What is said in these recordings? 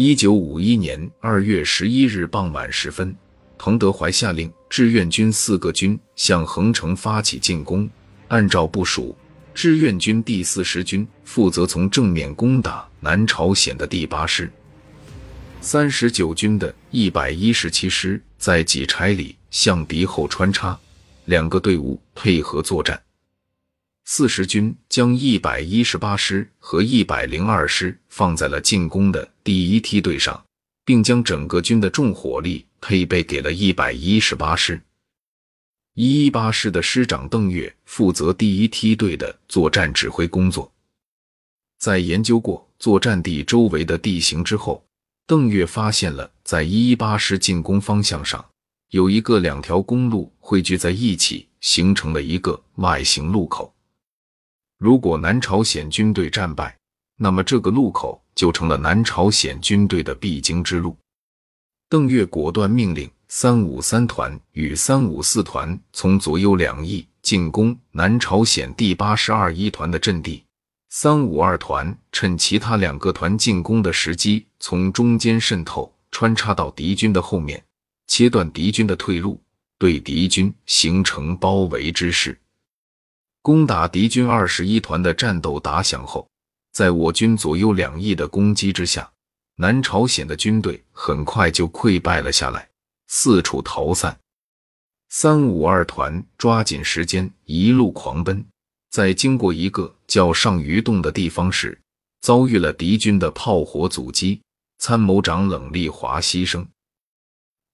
一九五一年二月十一日傍晚时分，彭德怀下令志愿军四个军向横城发起进攻。按照部署，志愿军第四十军负责从正面攻打南朝鲜的第八师，三十九军的一百一十七师在几差里向敌后穿插，两个队伍配合作战。四十军将一百一十八师和一百零二师放在了进攻的第一梯队上，并将整个军的重火力配备给了一百一十八师。一一八师的师长邓岳负责第一梯队的作战指挥工作。在研究过作战地周围的地形之后，邓岳发现了在一一八师进攻方向上有一个两条公路汇聚在一起，形成了一个 Y 形路口。如果南朝鲜军队战败，那么这个路口就成了南朝鲜军队的必经之路。邓岳果断命令三五三团与三五四团从左右两翼进攻南朝鲜第八十二一团的阵地，三五二团趁其他两个团进攻的时机，从中间渗透，穿插到敌军的后面，切断敌军的退路，对敌军形成包围之势。攻打敌军二十一团的战斗打响后，在我军左右两翼的攻击之下，南朝鲜的军队很快就溃败了下来，四处逃散。三五二团抓紧时间一路狂奔，在经过一个叫上鱼洞的地方时，遭遇了敌军的炮火阻击，参谋长冷立华牺牲。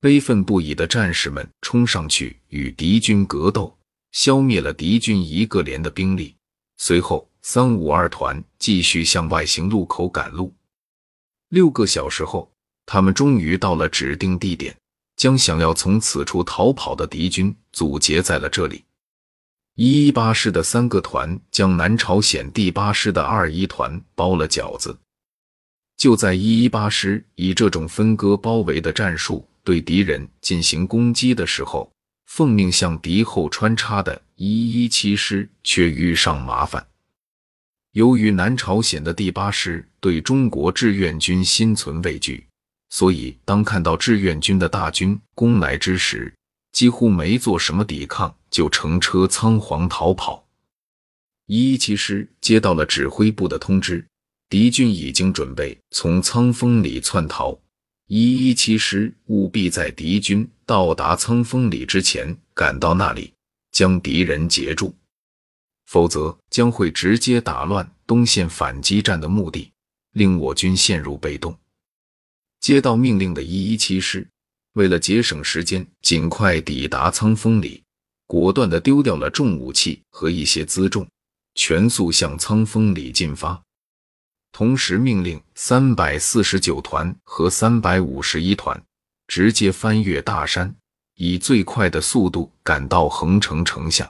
悲愤不已的战士们冲上去与敌军格斗。消灭了敌军一个连的兵力，随后三五二团继续向外行路口赶路。六个小时后，他们终于到了指定地点，将想要从此处逃跑的敌军阻截在了这里。一一八师的三个团将南朝鲜第八师的二一团包了饺子。就在一一八师以这种分割包围的战术对敌人进行攻击的时候，奉命向敌后穿插的一一七师却遇上麻烦。由于南朝鲜的第八师对中国志愿军心存畏惧，所以当看到志愿军的大军攻来之时，几乎没做什么抵抗，就乘车仓皇逃跑。一一七师接到了指挥部的通知，敌军已经准备从仓峰里窜逃。一一七师务必在敌军到达仓峰里之前赶到那里，将敌人截住，否则将会直接打乱东线反击战的目的，令我军陷入被动。接到命令的一一七师，为了节省时间，尽快抵达仓峰里，果断地丢掉了重武器和一些辎重，全速向仓峰里进发。同时命令三百四十九团和三百五十一团直接翻越大山，以最快的速度赶到横城城下。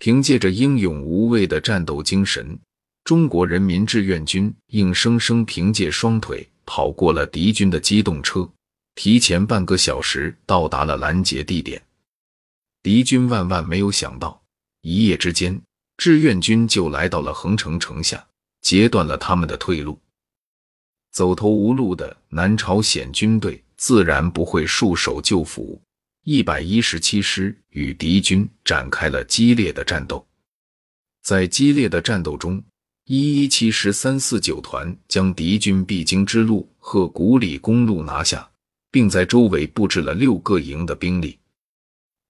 凭借着英勇无畏的战斗精神，中国人民志愿军硬生生凭借双腿跑过了敌军的机动车，提前半个小时到达了拦截地点。敌军万万没有想到，一夜之间，志愿军就来到了横城城下。截断了他们的退路，走投无路的南朝鲜军队自然不会束手就缚。一百一十七师与敌军展开了激烈的战斗，在激烈的战斗中，一一七师三四九团将敌军必经之路和古里公路拿下，并在周围布置了六个营的兵力。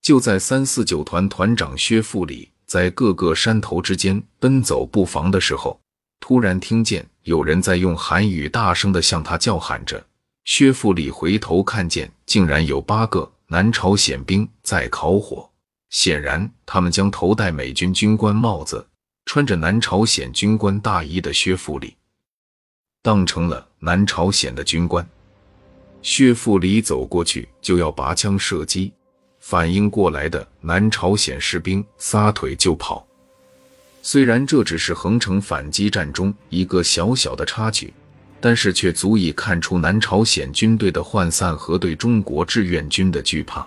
就在三四九团团长薛富礼在各个山头之间奔走布防的时候，突然听见有人在用韩语大声的向他叫喊着。薛富礼回头看见，竟然有八个南朝鲜兵在烤火。显然，他们将头戴美军军官帽子、穿着南朝鲜军官大衣的薛富礼当成了南朝鲜的军官。薛富礼走过去就要拔枪射击，反应过来的南朝鲜士兵撒腿就跑。虽然这只是横城反击战中一个小小的插曲，但是却足以看出南朝鲜军队的涣散和对中国志愿军的惧怕。